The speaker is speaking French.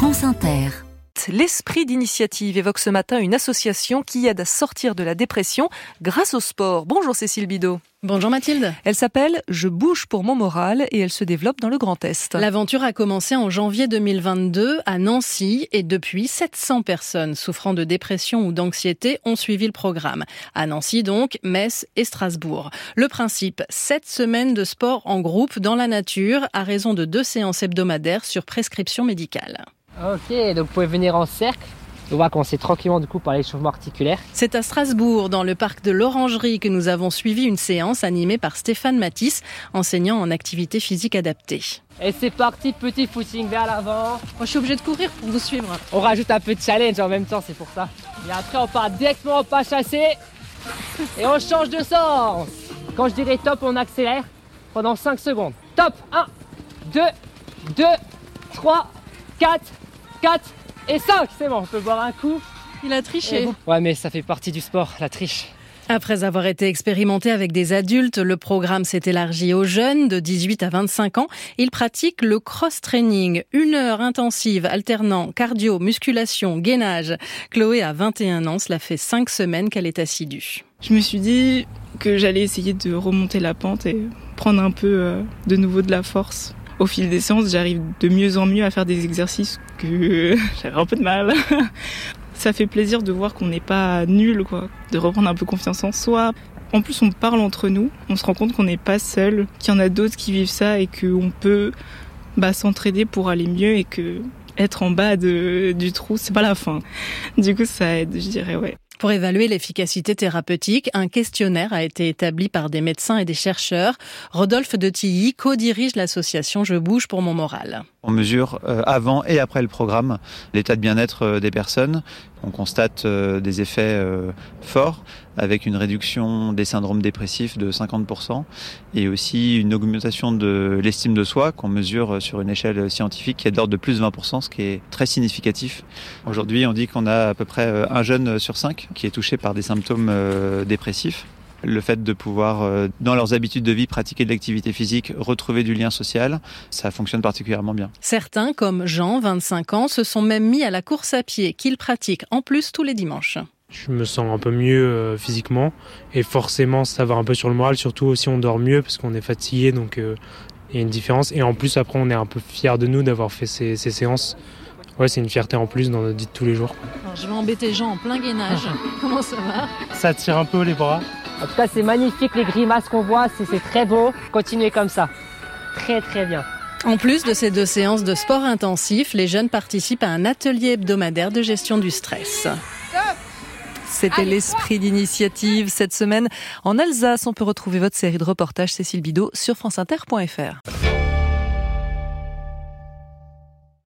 France Inter. L'esprit d'initiative évoque ce matin une association qui aide à sortir de la dépression grâce au sport. Bonjour Cécile Bidot. Bonjour Mathilde. Elle s'appelle Je bouge pour mon moral et elle se développe dans le Grand Est. L'aventure a commencé en janvier 2022 à Nancy et depuis 700 personnes souffrant de dépression ou d'anxiété ont suivi le programme. À Nancy donc, Metz et Strasbourg. Le principe, 7 semaines de sport en groupe dans la nature à raison de deux séances hebdomadaires sur prescription médicale. Ok, donc vous pouvez venir en cercle. On va commencer tranquillement du coup par l'échauffement articulaire. C'est à Strasbourg, dans le parc de l'Orangerie, que nous avons suivi une séance animée par Stéphane Matisse, enseignant en activité physique adaptée. Et c'est parti, petit footing vers l'avant. Moi, je suis obligée de courir pour vous suivre. On rajoute un peu de challenge en même temps, c'est pour ça. Et après, on part directement en pas chassé. Et on change de sens. Quand je dirai top, on accélère pendant 5 secondes. Top 1, 2, 2, 3, 4, 4 et 5. C'est bon, on peut boire un coup. Il a triché. Ouais, mais ça fait partie du sport, la triche. Après avoir été expérimenté avec des adultes, le programme s'est élargi aux jeunes de 18 à 25 ans. Ils pratiquent le cross-training, une heure intensive alternant cardio, musculation, gainage. Chloé a 21 ans, cela fait 5 semaines qu'elle est assidue. Je me suis dit que j'allais essayer de remonter la pente et prendre un peu euh, de nouveau de la force au fil des séances, j'arrive de mieux en mieux à faire des exercices que j'avais un peu de mal. Ça fait plaisir de voir qu'on n'est pas nul, quoi, de reprendre un peu confiance en soi. En plus, on parle entre nous, on se rend compte qu'on n'est pas seul, qu'il y en a d'autres qui vivent ça et qu'on peut bah, s'entraider pour aller mieux et que être en bas de, du trou, c'est pas la fin. Du coup, ça aide, je dirais, ouais. Pour évaluer l'efficacité thérapeutique, un questionnaire a été établi par des médecins et des chercheurs. Rodolphe de Tilly co-dirige l'association Je bouge pour mon moral. On mesure euh, avant et après le programme l'état de bien-être euh, des personnes. On constate euh, des effets forts avec une réduction des syndromes dépressifs de 50% et aussi une augmentation de l'estime de soi qu'on mesure sur une échelle scientifique qui est d'ordre de plus de 20%, ce qui est très significatif. Aujourd'hui, on dit qu'on a à peu près un jeune sur cinq qui est touché par des symptômes dépressifs le fait de pouvoir, euh, dans leurs habitudes de vie, pratiquer de l'activité physique, retrouver du lien social, ça fonctionne particulièrement bien. Certains, comme Jean, 25 ans, se sont même mis à la course à pied, qu'ils pratiquent en plus tous les dimanches. Je me sens un peu mieux euh, physiquement et forcément ça va un peu sur le moral, surtout aussi on dort mieux parce qu'on est fatigué donc euh, il y a une différence et en plus après on est un peu fier de nous d'avoir fait ces, ces séances. Ouais, c'est une fierté en plus dans notre vie de tous les jours. Alors, je vais embêter Jean en plein gainage. Comment ça va? Ça tire un peu les bras. En tout cas, c'est magnifique les grimaces qu'on voit, c'est très beau. Continuez comme ça. Très très bien. En plus de ces deux séances de sport intensif, les jeunes participent à un atelier hebdomadaire de gestion du stress. C'était l'esprit d'initiative cette semaine. En Alsace, on peut retrouver votre série de reportages Cécile Bidot sur franceinter.fr.